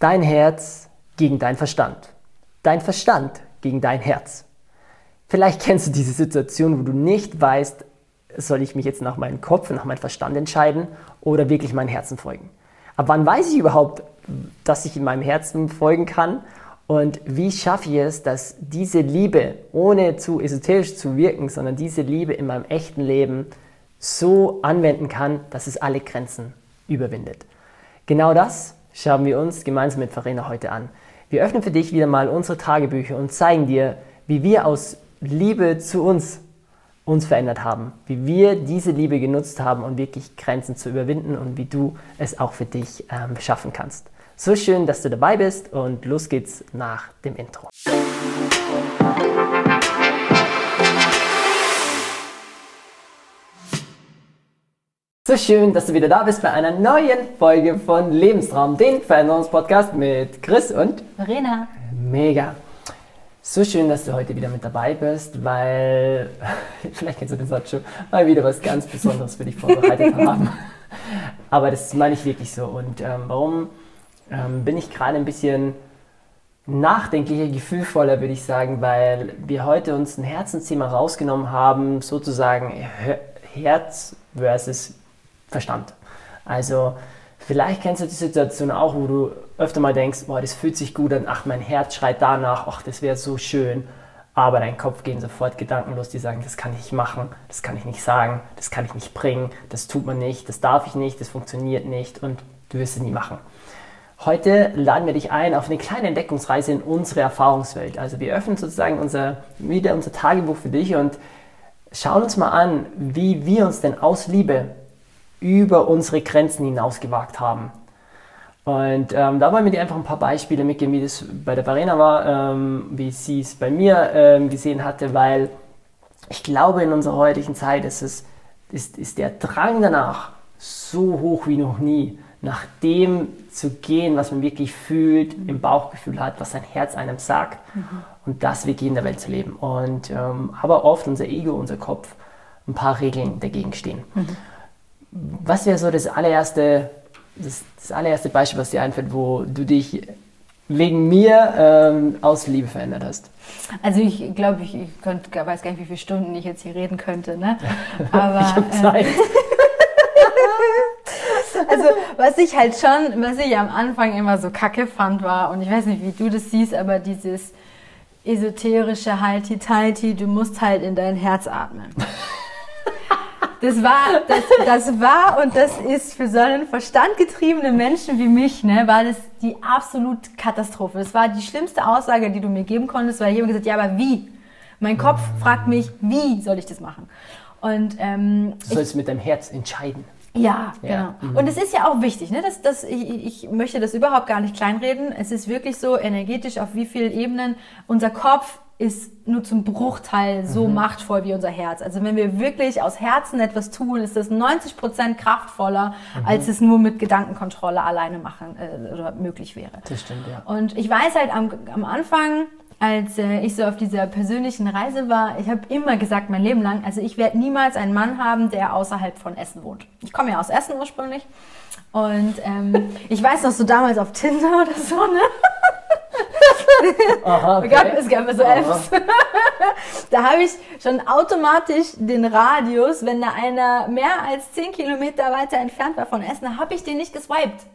Dein Herz gegen dein Verstand. Dein Verstand gegen dein Herz. Vielleicht kennst du diese Situation, wo du nicht weißt, soll ich mich jetzt nach meinem Kopf, nach meinem Verstand entscheiden oder wirklich meinem Herzen folgen. Ab wann weiß ich überhaupt, dass ich in meinem Herzen folgen kann? Und wie schaffe ich es, dass diese Liebe, ohne zu esoterisch zu wirken, sondern diese Liebe in meinem echten Leben so anwenden kann, dass es alle Grenzen überwindet? Genau das schauen wir uns gemeinsam mit Verena heute an. Wir öffnen für dich wieder mal unsere Tagebücher und zeigen dir, wie wir aus Liebe zu uns uns verändert haben, wie wir diese Liebe genutzt haben, um wirklich Grenzen zu überwinden und wie du es auch für dich ähm, schaffen kannst. So schön, dass du dabei bist und los geht's nach dem Intro. So schön, dass du wieder da bist bei einer neuen Folge von Lebenstraum, den Veränderungspodcast mit Chris und Verena. Mega. So schön, dass du heute wieder mit dabei bist, weil, vielleicht kennst du den Satz schon, weil wieder was ganz Besonderes für dich vorbereitet haben. Aber das meine ich wirklich so. Und ähm, warum ähm, bin ich gerade ein bisschen nachdenklicher, gefühlvoller, würde ich sagen, weil wir heute uns ein Herzensthema rausgenommen haben, sozusagen Herz versus Verstand. Also, Vielleicht kennst du die Situation auch, wo du öfter mal denkst, boah, das fühlt sich gut an, ach, mein Herz schreit danach, ach, das wäre so schön. Aber dein Kopf gehen sofort Gedanken los, die sagen, das kann ich nicht machen, das kann ich nicht sagen, das kann ich nicht bringen, das tut man nicht, das darf ich nicht, das funktioniert nicht und du wirst es nie machen. Heute laden wir dich ein auf eine kleine Entdeckungsreise in unsere Erfahrungswelt. Also wir öffnen sozusagen unser, wieder unser Tagebuch für dich und schauen uns mal an, wie wir uns denn aus Liebe über unsere Grenzen hinaus gewagt haben. Und ähm, da wollen wir dir einfach ein paar Beispiele mitgeben, wie das bei der Verena war, ähm, wie sie es bei mir ähm, gesehen hatte, weil ich glaube, in unserer heutigen Zeit ist, es, ist, ist der Drang danach so hoch wie noch nie, nach dem zu gehen, was man wirklich fühlt, mhm. im Bauchgefühl hat, was sein Herz einem sagt mhm. und das wirklich in der Welt zu leben. Und ähm, aber oft unser Ego, unser Kopf, ein paar Regeln dagegen stehen. Mhm. Was wäre so das allererste, das, das, allererste Beispiel, was dir einfällt, wo du dich wegen mir ähm, aus Liebe verändert hast? Also ich glaube, ich, ich könnt, weiß gar nicht, wie viele Stunden ich jetzt hier reden könnte. Ne? Aber, ich habe Zeit. Ähm, also was ich halt schon, was ich am Anfang immer so kacke fand war, und ich weiß nicht, wie du das siehst, aber dieses esoterische Halti-Talti, du musst halt in dein Herz atmen. Das war, das, das war und das ist für so einen verstandgetriebenen Menschen wie mich, ne, war das die absolute Katastrophe. Das war die schlimmste Aussage, die du mir geben konntest, weil ich immer gesagt, ja, aber wie? Mein Kopf fragt mich, wie soll ich das machen? Und ähm, du sollst ich, mit deinem Herz entscheiden. Ja, ja, genau. Mhm. Und es ist ja auch wichtig, ne? dass, dass ich, ich möchte das überhaupt gar nicht kleinreden. Es ist wirklich so energetisch, auf wie vielen Ebenen unser Kopf ist nur zum Bruchteil so mhm. machtvoll wie unser Herz. Also wenn wir wirklich aus Herzen etwas tun, ist das 90 Prozent kraftvoller, mhm. als es nur mit Gedankenkontrolle alleine machen äh, oder möglich wäre. Das stimmt, ja. Und ich weiß halt am, am Anfang, als äh, ich so auf dieser persönlichen Reise war, ich habe immer gesagt, mein Leben lang, also ich werde niemals einen Mann haben, der außerhalb von Essen wohnt. Ich komme ja aus Essen ursprünglich. Und ähm, ich weiß noch so damals auf Tinder oder so, ne? Aha, okay. es, gab, es gab so Apps. da habe ich schon automatisch den Radius, wenn da einer mehr als 10 Kilometer weiter entfernt war von Essen, habe ich den nicht geswiped.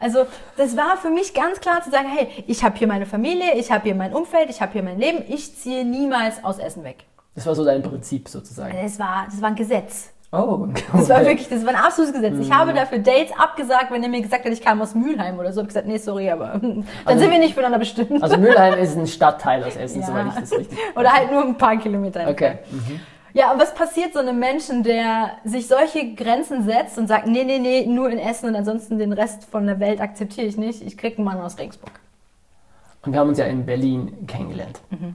Also das war für mich ganz klar zu sagen, hey, ich habe hier meine Familie, ich habe hier mein Umfeld, ich habe hier mein Leben, ich ziehe niemals aus Essen weg. Das war so dein Prinzip sozusagen. Das war, das war ein Gesetz. Oh, okay. Das war wirklich, das war ein absolutes Gesetz. Ich habe mhm. dafür Dates abgesagt, wenn er mir gesagt hat, ich kam aus Mülheim oder so. Ich habe gesagt, nee, sorry, aber dann also, sind wir nicht füreinander bestimmt. Also Mülheim ist ein Stadtteil aus Essen, ja. soweit ich das richtig. Oder halt nur ein paar Kilometer. Okay. Mhm. Ja, und was passiert so einem Menschen, der sich solche Grenzen setzt und sagt, nee, nee, nee, nur in Essen und ansonsten den Rest von der Welt akzeptiere ich nicht. Ich krieg einen Mann aus Regensburg. Und wir haben uns ja in Berlin kennengelernt. Mhm.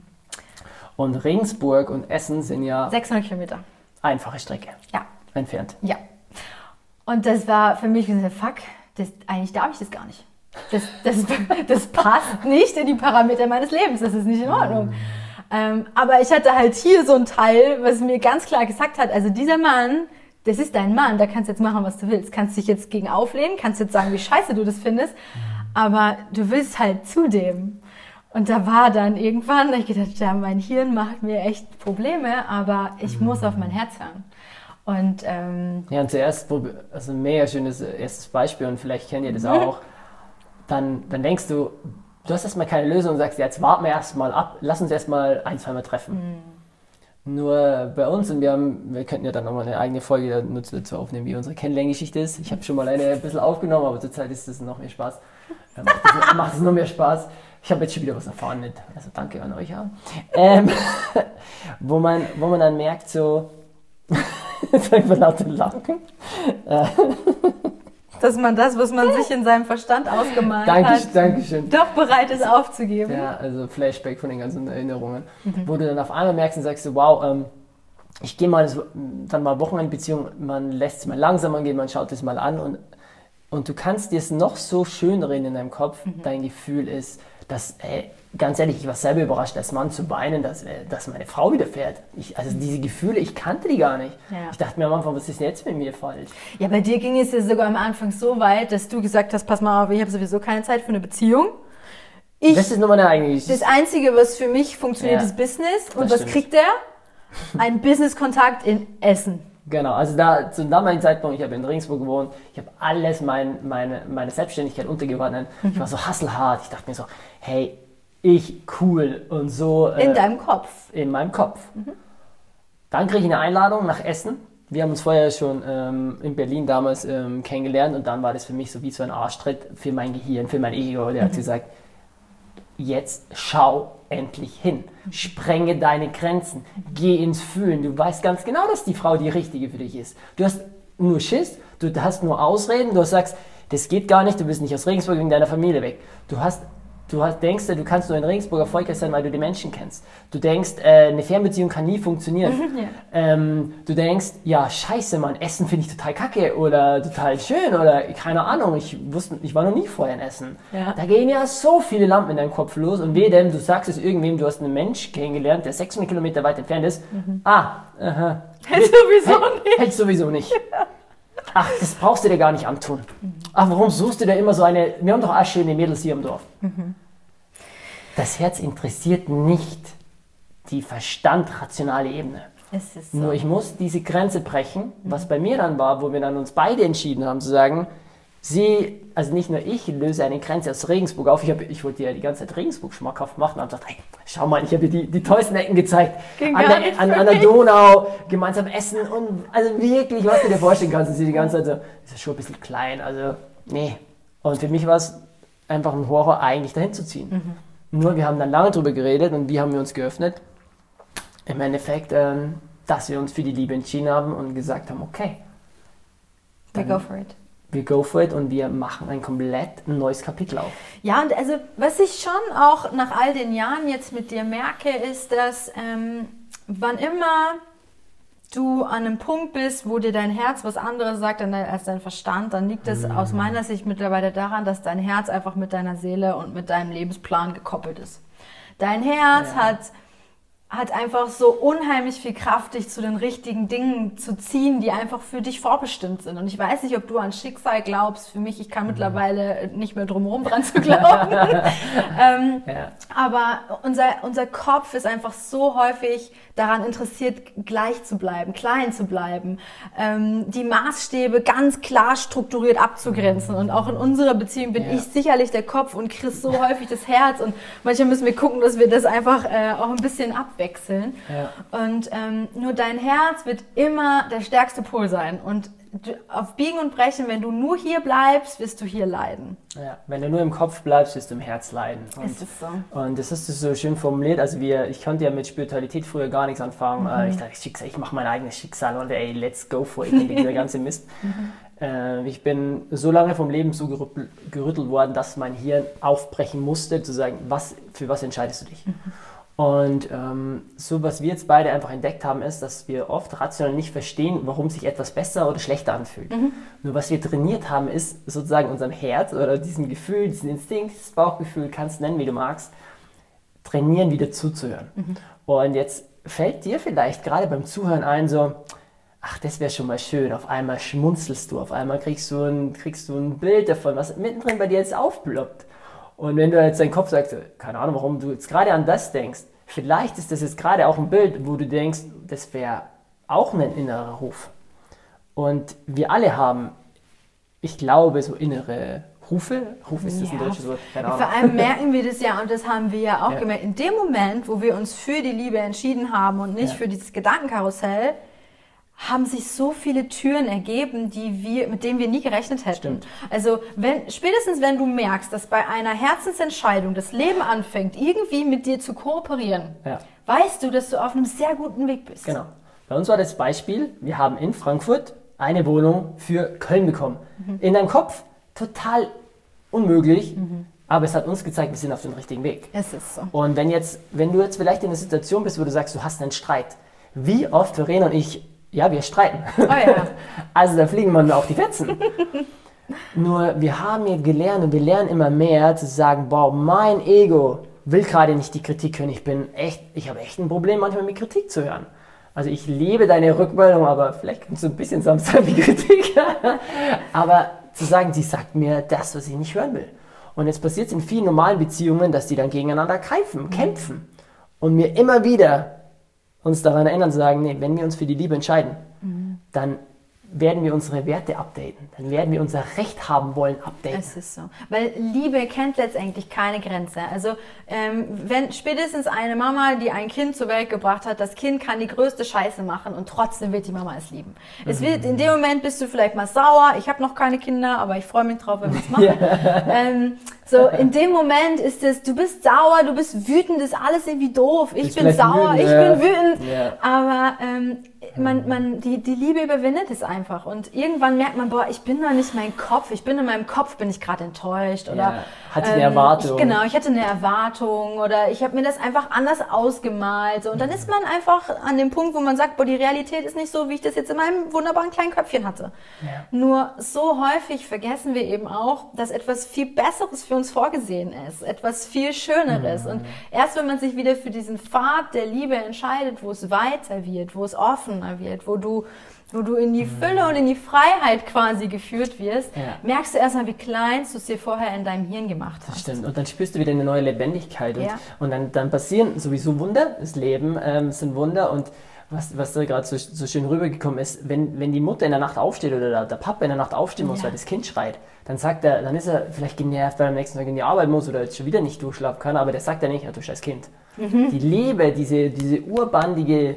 Und Regensburg und Essen sind ja 600 Kilometer. Einfache Strecke. Ja entfernt. Ja. Und das war für mich gesagt, fuck, das, eigentlich darf ich das gar nicht. Das, das, das passt nicht in die Parameter meines Lebens. Das ist nicht in Ordnung. Ähm, aber ich hatte halt hier so ein Teil, was mir ganz klar gesagt hat, also dieser Mann, das ist dein Mann, da kannst du jetzt machen, was du willst. Kannst dich jetzt gegen auflehnen, kannst jetzt sagen, wie scheiße du das findest. aber du willst halt zu dem. Und da war dann irgendwann, ich gedacht, ja, mein Hirn macht mir echt Probleme, aber ich muss auf mein Herz hören. Und ähm, Ja, und zuerst, also ein mega schönes äh, erstes Beispiel und vielleicht kennt ihr das auch. Dann, dann denkst du, du hast erstmal keine Lösung und sagst, jetzt warten wir erstmal ab, lass uns erstmal ein, zweimal treffen. Nur bei uns, und wir haben, wir könnten ja dann nochmal eine eigene Folge dazu aufnehmen, wie unsere Kennenlerngeschichte ist. Ich habe schon mal eine ein bisschen aufgenommen, aber zurzeit ist es noch mehr Spaß. Äh, es, macht es noch mehr Spaß. Ich habe jetzt schon wieder was erfahren mit, also danke an euch ja. Ähm, wo, man, wo man dann merkt, so, jetzt einfach lauter lachen. dass man das, was man sich in seinem Verstand ausgemalt Danke, hat, Dankeschön. doch bereit ist aufzugeben. Ja, also Flashback von den ganzen Erinnerungen. Wo du dann auf einmal merkst und sagst, so, wow, ähm, ich gehe mal so, dann mal Wochenendbeziehung, man lässt es mal langsam angehen, man schaut es mal an und, und du kannst dir es noch so schön reden in deinem Kopf. Dein Gefühl ist, dass, ey, ganz ehrlich, ich war selber überrascht, als Mann zu weinen, dass, äh, dass meine Frau widerfährt. Ich, also diese Gefühle, ich kannte die gar nicht. Ja. Ich dachte mir am Anfang, was ist denn jetzt mit mir falsch? Ja, bei dir ging es ja sogar am Anfang so weit, dass du gesagt hast, pass mal auf, ich habe sowieso keine Zeit für eine Beziehung. Ich, Das ist nochmal eine eigene Geschichte. das Einzige, was für mich funktioniert, Ja, ist Business. Und das was stimmt. kriegt er? Ein Business-Kontakt in Essen. Genau, also da zu damaligen Zeitpunkt, ich habe in Regensburg gewohnt, ich habe alles mein, meine, meine Selbstständigkeit untergeordnet. Ich war so hasselhart, ich dachte mir so, hey, ich cool und so In äh, deinem Kopf. in meinem Kopf. Dann kriege ich eine Einladung nach Essen. Wir haben uns vorher schon ähm, in Berlin damals ähm, kennengelernt und dann war das für mich so wie so ein Arschtritt für mein Gehirn, für mein Ego. Der hat gesagt, jetzt schau endlich hin. Sprenge deine Grenzen. Geh ins Fühlen. Du weißt ganz genau, dass die Frau die richtige für dich ist. Du hast nur Schiss, du hast nur Ausreden, du sagst, das geht gar nicht, du bist nicht aus Regensburg wegen deiner Familie weg. Du hast Du hast, denkst, du kannst nur in Regensburg erfolgreich sein, weil du die Menschen kennst. Du denkst, äh, eine Fernbeziehung kann nie funktionieren. Ja. ähm, du denkst, ja, scheiße, Mann, Essen finde ich total kacke oder total schön oder keine Ahnung, ich wusste, ich war noch nie vorher in Essen. Ja. Da gehen ja so viele Lampen in deinem Kopf los und weh denn, du sagst es irgendwem, du hast einen Mensch kennengelernt, der 600 Kilometer weit entfernt ist. Ah, aha. Hätte sowieso nicht. Hätte sowieso nicht. Ach, das brauchst du dir gar nicht antun. Ach, warum suchst du da immer so eine, wir haben doch auch schöne Mädels hier im Dorf. Das Herz interessiert nicht die verstand-rationale Ebene. Es ist so. Nur ich muss diese Grenze brechen, was bei mir dann war, wo wir dann uns beide entschieden haben zu sagen, sie, also nicht nur ich löse eine Grenze aus Regensburg auf, ich, hab, ich wollte ja die ganze Zeit Regensburg schmackhaft machen und habe gesagt, hey, schau mal, ich habe dir die, die tollsten Ecken gezeigt, Ging an der, an, an der. Donau, gemeinsam essen und also wirklich, was du dir vorstellen kannst, und sie die ganze Zeit so, das ist schon ein bisschen klein, also nee. Und für mich war es einfach ein Horror, eigentlich dahin zu ziehen. Nur wir haben dann lange drüber geredet und wie haben wir uns geöffnet? Im Endeffekt, ähm, dass wir uns für die Liebe entschieden haben und gesagt haben, okay, We go for it. Wir go for it und wir machen ein komplett neues Kapitel auf. Ja, und also was ich schon auch nach all den Jahren jetzt mit dir merke, ist, dass ähm, wann immer du an einem Punkt bist, wo dir dein Herz was anderes sagt als dein Verstand, dann liegt es aus meiner Sicht mittlerweile daran, dass dein Herz einfach mit deiner Seele und mit deinem Lebensplan gekoppelt ist. Dein Herz Ja. hat hat einfach so unheimlich viel Kraft, dich zu den richtigen Dingen zu ziehen, die einfach für dich vorbestimmt sind. Und ich weiß nicht, ob du an Schicksal glaubst. Für mich, ich kann mittlerweile nicht mehr drumherum dran zu glauben. ähm, Ja. aber unser, unser Kopf ist einfach so häufig daran interessiert, gleich zu bleiben, klein zu bleiben, ähm, die Maßstäbe ganz klar strukturiert abzugrenzen. Und auch in unserer Beziehung bin Ja. ich sicherlich der Kopf und Chris so häufig das Herz. Und manchmal müssen wir gucken, dass wir das einfach äh, auch ein bisschen abwechseln. Ja. Und ähm, nur dein Herz wird immer der stärkste Pol sein. Und auf Biegen und Brechen, wenn du nur hier bleibst, wirst du hier leiden. Ja. Wenn du nur im Kopf bleibst, wirst du im Herz leiden. Und, Ist es so? und das ist so schön formuliert. Also wir, ich konnte ja mit Spiritualität früher gar nichts anfangen. Äh, Ich dachte, Schicksal, ich mache mein eigenes Schicksal und ey, let's go for it. Dieser ganze Mist. Äh, ich bin so lange vom Leben so gerüttelt, worden, dass mein Hirn aufbrechen musste, zu sagen, was, für was entscheidest du dich? Und ähm, so, was wir jetzt beide einfach entdeckt haben, ist, dass wir oft rational nicht verstehen, warum sich etwas besser oder schlechter anfühlt. Nur was wir trainiert haben, ist sozusagen unserem Herz oder diesem Gefühl, diesen Instinkt, das Bauchgefühl, kannst nennen, wie du magst, trainieren, wieder zuzuhören. Und jetzt fällt dir vielleicht gerade beim Zuhören ein, so, ach, das wäre schon mal schön. Auf einmal schmunzelst du, auf einmal kriegst du, ein, kriegst du ein Bild davon, was mittendrin bei dir jetzt aufploppt. Und wenn du jetzt deinen Kopf sagst, keine Ahnung, warum du jetzt gerade an das denkst, vielleicht ist das jetzt gerade auch ein Bild, wo du denkst, das wäre auch ein innerer Ruf. Und wir alle haben, ich glaube, so innere Rufe. Ruf ist das ein Ja. deutsches Wort? Keine Ahnung. Vor allem merken wir das ja und das haben wir ja auch Ja. gemerkt. In dem Moment, wo wir uns für die Liebe entschieden haben und nicht Ja. für dieses Gedankenkarussell, haben sich so viele Türen ergeben, die wir, mit denen wir nie gerechnet hätten. Stimmt. Also wenn, spätestens wenn du merkst, dass bei einer Herzensentscheidung das Leben anfängt, irgendwie mit dir zu kooperieren, Ja. weißt du, dass du auf einem sehr guten Weg bist. Genau. Bei uns war das Beispiel, wir haben in Frankfurt eine Wohnung für Köln bekommen. In deinem Kopf total unmöglich, aber es hat uns gezeigt, wir sind auf dem richtigen Weg. Es ist so. Und wenn jetzt, wenn du jetzt vielleicht in einer Situation bist, wo du sagst, du hast einen Streit, wie oft Verena und ich, ja, wir streiten. Oh ja. Also da fliegen wir auch die Fetzen. Nur wir haben hier gelernt und wir lernen immer mehr zu sagen, boah, mein Ego will gerade nicht die Kritik hören. Ich bin echt, ich habe echt ein Problem manchmal mit Kritik zu hören. Also ich liebe deine Rückmeldung, aber vielleicht kannst du ein bisschen sein wie Kritik. aber zu sagen, sie sagt mir das, was ich nicht hören will. Und jetzt passiert es in vielen normalen Beziehungen, dass die dann gegeneinander greifen, kämpfen. Und mir immer wieder uns daran erinnern zu sagen, nee, wenn wir uns für die Liebe entscheiden, dann werden wir unsere Werte updaten. Dann werden wir unser Recht haben wollen updaten. Es ist so. Weil Liebe kennt letztendlich keine Grenze. Also ähm, wenn spätestens eine Mama, die ein Kind zur Welt gebracht hat, das Kind kann die größte Scheiße machen und trotzdem wird die Mama es lieben. Es wird, in dem Moment bist du vielleicht mal sauer. Ich habe noch keine Kinder, aber ich freue mich drauf, wenn wir es machen. ähm, so, in dem Moment ist es, du bist sauer, du bist wütend, ist alles irgendwie doof. Ich Bist bin sauer, wütend, ich ja. bin wütend. Ja. Aber ähm, man, man, die, die Liebe überwindet es einfach. Und irgendwann merkt man, boah, ich bin da nicht mein Kopf. Ich bin in meinem Kopf, bin ich gerade enttäuscht. Oder, Ja, hatte eine Erwartung. Ich, genau, ich hatte eine Erwartung oder ich habe mir das einfach anders ausgemalt. So. Und dann ist man einfach an dem Punkt, wo man sagt, boah, die Realität ist nicht so, wie ich das jetzt in meinem wunderbaren kleinen Köpfchen hatte. Ja. Nur so häufig vergessen wir eben auch, dass etwas viel Besseres für uns vorgesehen ist, etwas viel Schöneres. Mhm. Und erst wenn man sich wieder für diesen Pfad der Liebe entscheidet, wo es weiter wird, wo es offener wird, wo du, wo du in die Fülle und in die Freiheit quasi geführt wirst, Ja. merkst du erstmal, wie klein du es dir vorher in deinem Hirn gemacht hast. Stimmt. Und dann spürst du wieder eine neue Lebendigkeit. Und, Ja. und dann, dann passieren sowieso Wunder. Das Leben ähm, sind Wunder. Und was, was da gerade so, so schön rübergekommen ist, wenn, wenn die Mutter in der Nacht aufsteht oder der, der Papa in der Nacht aufstehen muss, Ja. weil das Kind schreit, dann sagt er, dann ist er vielleicht genervt, weil er am nächsten Tag in die Arbeit muss oder jetzt schon wieder nicht durchschlafen kann, aber der sagt ja nicht, ja, du scheiß Kind. Mhm. Die Liebe, diese, diese urbandige,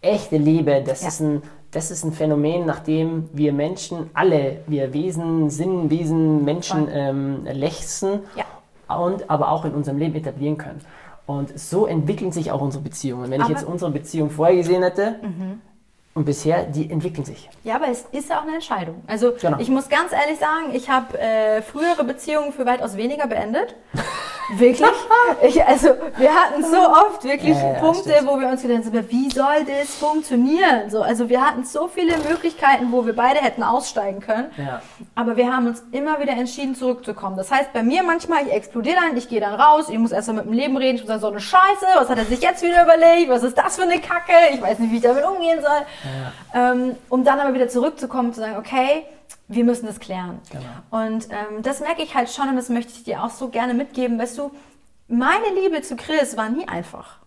echte Liebe, das, Ja. ist ein, das ist ein Phänomen, nach dem wir Menschen, alle, wir Wesen, Sinnwesen, Menschen ähm, lechzen Ja. und aber auch in unserem Leben etablieren können. Und so entwickeln sich auch unsere Beziehungen. Wenn ich Aber- Mhm. jetzt unsere Beziehung vorher gesehen hätte und bisher, die entwickeln sich. Ja, aber es ist ja auch eine Entscheidung. Also Genau. ich muss ganz ehrlich sagen, ich habe äh, frühere Beziehungen für weitaus weniger beendet. Wirklich. Ich, also wir hatten so oft wirklich Ja, ja, Punkte, stimmt. wo wir uns gedacht haben, wie soll das funktionieren? So, also wir hatten so viele Möglichkeiten, wo wir beide hätten aussteigen können. Ja. Aber wir haben uns immer wieder entschieden, zurückzukommen. Das heißt, bei mir manchmal, ich explodiere dann, ich gehe dann raus, ich muss erstmal mit dem Leben reden, ich muss sagen, so eine Scheiße, was hat er sich jetzt wieder überlegt, was ist das für eine Kacke, ich weiß nicht, wie ich damit umgehen soll. Ähm, um dann aber wieder zurückzukommen und zu sagen, okay, wir müssen das klären. Genau. Und ähm, das merke ich halt schon und das möchte ich dir auch so gerne mitgeben. Weißt du, meine Liebe zu Chris war nie einfach.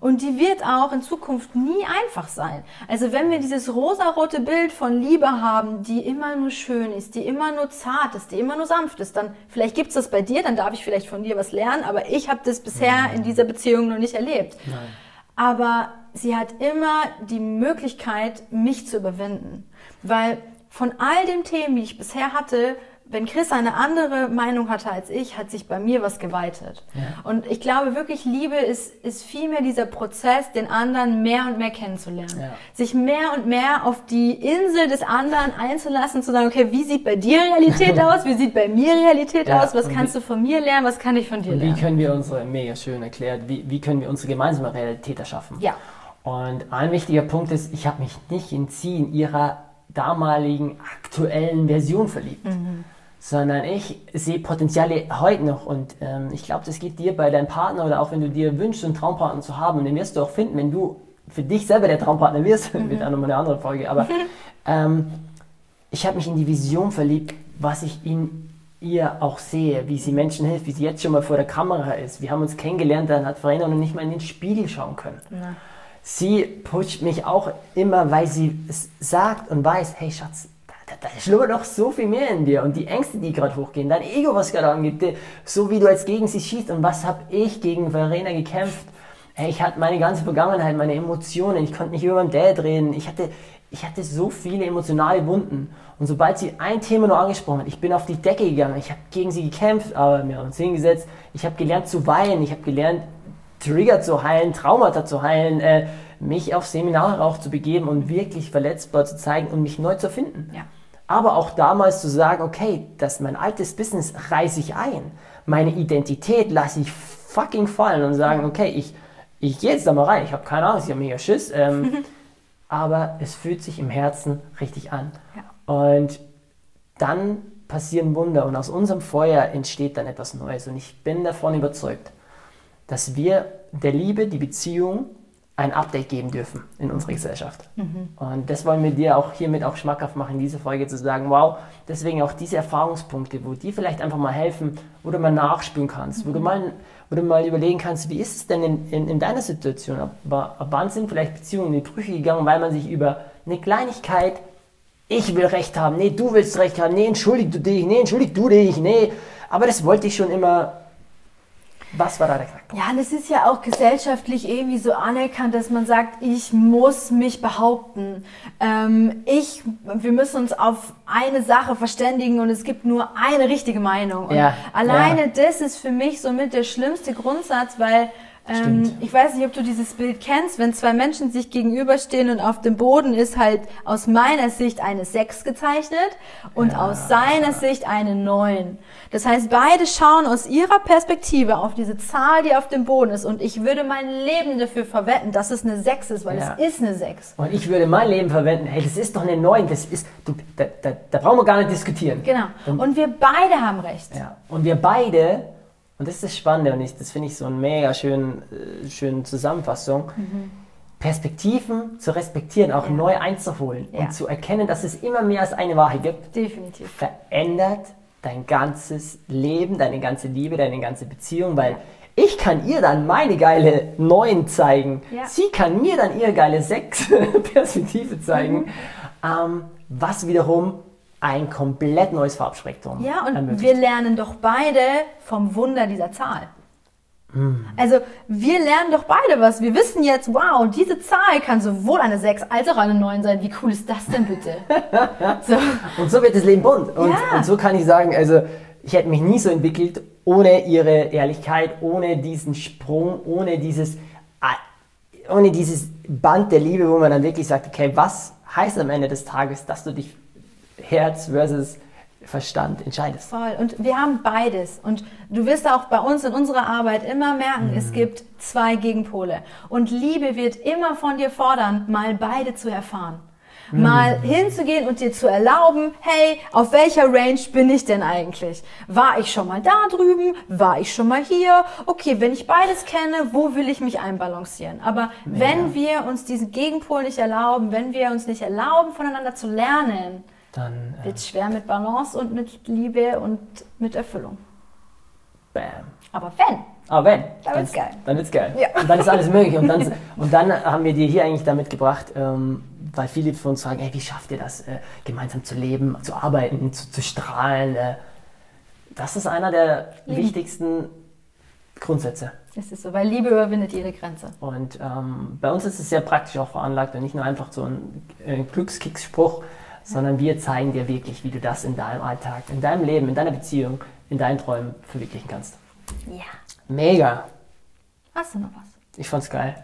Und die wird auch in Zukunft nie einfach sein. Also wenn wir dieses rosarote Bild von Liebe haben, die immer nur schön ist, die immer nur zart ist, die immer nur sanft ist, dann vielleicht gibt's das bei dir, dann darf ich vielleicht von dir was lernen, aber ich habe das bisher in dieser Beziehung noch nicht erlebt. Aber sie hat immer die Möglichkeit, mich zu überwinden. Weil von all den Themen, die ich bisher hatte, wenn Chris eine andere Meinung hatte als ich, hat sich bei mir was geweitet. Und ich glaube wirklich, Liebe ist, ist vielmehr dieser Prozess, den anderen mehr und mehr kennenzulernen. Ja. Sich mehr und mehr auf die Insel des anderen einzulassen, zu sagen, okay, wie sieht bei dir Realität aus? Wie sieht bei mir Realität Ja, aus? Was kannst wie- du von mir lernen? Was kann ich von dir Und wie lernen? können wir unsere, mega schön erklärt, wie, wie können wir unsere gemeinsame Realität erschaffen? Ja. Und ein wichtiger Punkt ist, ich habe mich nicht in ihrer damaligen aktuellen Version verliebt, sondern ich sehe Potenziale heute noch. Und ähm, ich glaube, das geht dir bei deinem Partner oder auch wenn du dir wünschst, einen Traumpartner zu haben, und den wirst du auch finden, wenn du für dich selber der Traumpartner wirst, wird auch nochmal eine andere Folge. Aber ähm, ich habe mich in die Vision verliebt, was ich in ihr auch sehe, wie sie Menschen hilft, wie sie jetzt schon mal vor der Kamera ist. Wir haben uns kennengelernt, dann hat Verena noch nicht mal in den Spiegel schauen können. Na. Sie pusht mich auch immer, weil sie sagt und weiß, hey Schatz, da, da, schlummert noch so viel mehr in dir. Und die Ängste, die gerade hochgehen, dein Ego, was gerade die- so wie du jetzt gegen sie schießt und was habe ich gegen Verena gekämpft? Hey, ich hatte meine ganze Vergangenheit, meine Emotionen, ich konnte nicht über meinen Dad reden, ich hatte, ich hatte so viele emotionale Wunden. Und sobald sie ein Thema nur angesprochen hat, ich bin auf die Decke gegangen, ich habe gegen sie gekämpft, aber wir haben uns hingesetzt, ich habe gelernt zu weinen, ich habe gelernt, Trigger zu heilen, Traumata zu heilen, äh, mich auf Seminare auch zu begeben und wirklich verletzbar zu zeigen und mich neu zu finden. Ja. Aber auch damals zu sagen, okay, das mein altes Business reiße ich ein, meine Identität lasse ich fucking fallen und sagen, okay, ich, ich gehe jetzt da mal rein, ich habe keine Angst, ich habe mega Schiss, ähm, aber es fühlt sich im Herzen richtig an. Und dann passieren Wunder und aus unserem Feuer entsteht dann etwas Neues. Und ich bin davon überzeugt, dass wir der Liebe, die Beziehung, ein Update geben dürfen in unserer Gesellschaft. Und das wollen wir dir auch hiermit auch schmackhaft machen, diese Folge zu sagen, wow, deswegen auch diese Erfahrungspunkte, wo die vielleicht einfach mal helfen, wo du mal nachspüren kannst, wo, du mal, wo du mal überlegen kannst, wie ist es denn in, in, in deiner Situation? Ab, ab wann sind vielleicht Beziehungen in die Brüche gegangen, weil man sich über eine Kleinigkeit ich will Recht haben, nee, du willst Recht haben, nee, entschuldig du dich, nee, entschuldig du dich, nee. Aber das wollte ich schon immer. Was war da der Knackpunkt? Ja, das ist ja auch gesellschaftlich irgendwie so anerkannt, dass man sagt, ich muss mich behaupten. Ähm, ich, wir müssen uns auf eine Sache verständigen und es gibt nur eine richtige Meinung. Und Ja, alleine das ist für mich somit der schlimmste Grundsatz, weil ähm, ich weiß nicht, ob du dieses Bild kennst, wenn zwei Menschen sich gegenüberstehen und auf dem Boden ist halt aus meiner Sicht eine 6 gezeichnet und aus seiner Sicht eine 9. Das heißt, beide schauen aus ihrer Perspektive auf diese Zahl, die auf dem Boden ist und ich würde mein Leben dafür verwetten, dass es eine 6 ist, weil Ja. es ist eine 6. Und ich würde mein Leben verwenden, hey, das ist doch eine 9, das ist, du, da, da, da brauchen wir gar nicht diskutieren. Genau. Und wir beide haben recht. Ja. Und wir beide, und das ist das Spannende, und ich, das finde ich so eine mega schön, äh, schöne Zusammenfassung, Perspektiven zu respektieren, auch Ja. neu einzuholen Ja. und zu erkennen, dass es immer mehr als eine Wahrheit gibt. Definitiv. verändert dein ganzes Leben, deine ganze Liebe, deine ganze Beziehung, weil ich kann ihr dann meine geile 9 zeigen. Sie kann mir dann ihre geile 6 Perspektive zeigen, Mhm. ähm, was wiederum ein komplett neues Farbspektrum Ja, und ermöglicht. wir lernen doch beide vom Wunder dieser Zahl. Also wir lernen doch beide was. Wir wissen jetzt, wow, diese Zahl kann sowohl eine 6 als auch eine 9 sein. Wie cool ist das denn bitte? so. Und so wird das Leben bunt. Und, Ja. und so kann ich sagen, also ich hätte mich nie so entwickelt ohne ihre Ehrlichkeit, ohne diesen Sprung, ohne dieses, ah, ohne dieses Band der Liebe, wo man dann wirklich sagt, okay, was heißt am Ende des Tages, dass du dich Herz versus Verstand entscheidest? Voll. Und wir haben beides. Und du wirst auch bei uns in unserer Arbeit immer merken, Mhm. es gibt zwei Gegenpole. Und Liebe wird immer von dir fordern, mal beide zu erfahren. Mhm. Mal hinzugehen und dir zu erlauben, hey, auf welcher Range bin ich denn eigentlich? War ich schon mal da drüben? War ich schon mal hier? Okay, wenn ich beides kenne, wo will ich mich einbalancieren? Aber wenn wir uns diesen Gegenpol nicht erlauben, wenn wir uns nicht erlauben, voneinander zu lernen, Dann äh, wird schwer mit Balance und mit Liebe und mit Erfüllung. bam. Aber wenn, Aber wenn, Dann wird's geil. Dann wird's geil. Ja. Und dann ist alles möglich. Und dann, und dann haben wir dir hier eigentlich damit gebracht, ähm, weil viele von uns fragen, ey, wie schafft ihr das, äh, gemeinsam zu leben, zu arbeiten, zu, zu strahlen? Äh, das ist einer der Lieben. wichtigsten Grundsätze. es ist so, weil Liebe überwindet jede Grenze. Und ähm, bei uns ist es sehr praktisch auch veranlagt und nicht nur einfach so ein äh, Glückskicksspruch, sondern wir zeigen dir wirklich, wie du das in deinem Alltag, in deinem Leben, in deiner Beziehung, in deinen Träumen verwirklichen kannst. Ja. Mega. Hast du noch was? Ich fand's geil.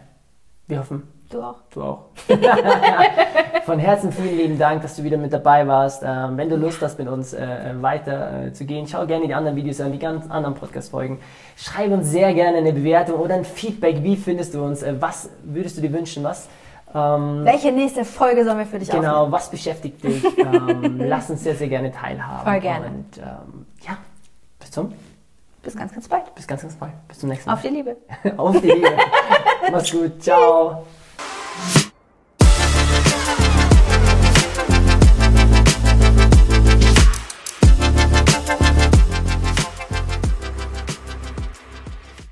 Wir hoffen, Du auch? Du auch. Von Herzen vielen lieben Dank, dass du wieder mit dabei warst. Ähm, wenn du Lust hast, mit uns äh, weiter äh, zu gehen, schau gerne die anderen Videos an, die ganz anderen Podcast-Folgen. Schreib uns sehr gerne eine Bewertung oder ein Feedback. Wie findest du uns? Äh, was würdest du dir wünschen? Was, ähm, Welche nächste Folge sollen wir für dich aufnehmen? genau, was beschäftigt dich? Ähm, lass uns sehr, sehr gerne teilhaben. Voll gerne. Und ähm, ja, bis zum, Bis ganz, ganz bald. bis ganz, ganz bald. Bis zum nächsten Mal. Auf die Liebe. Auf die Liebe. Mach's gut. Ciao.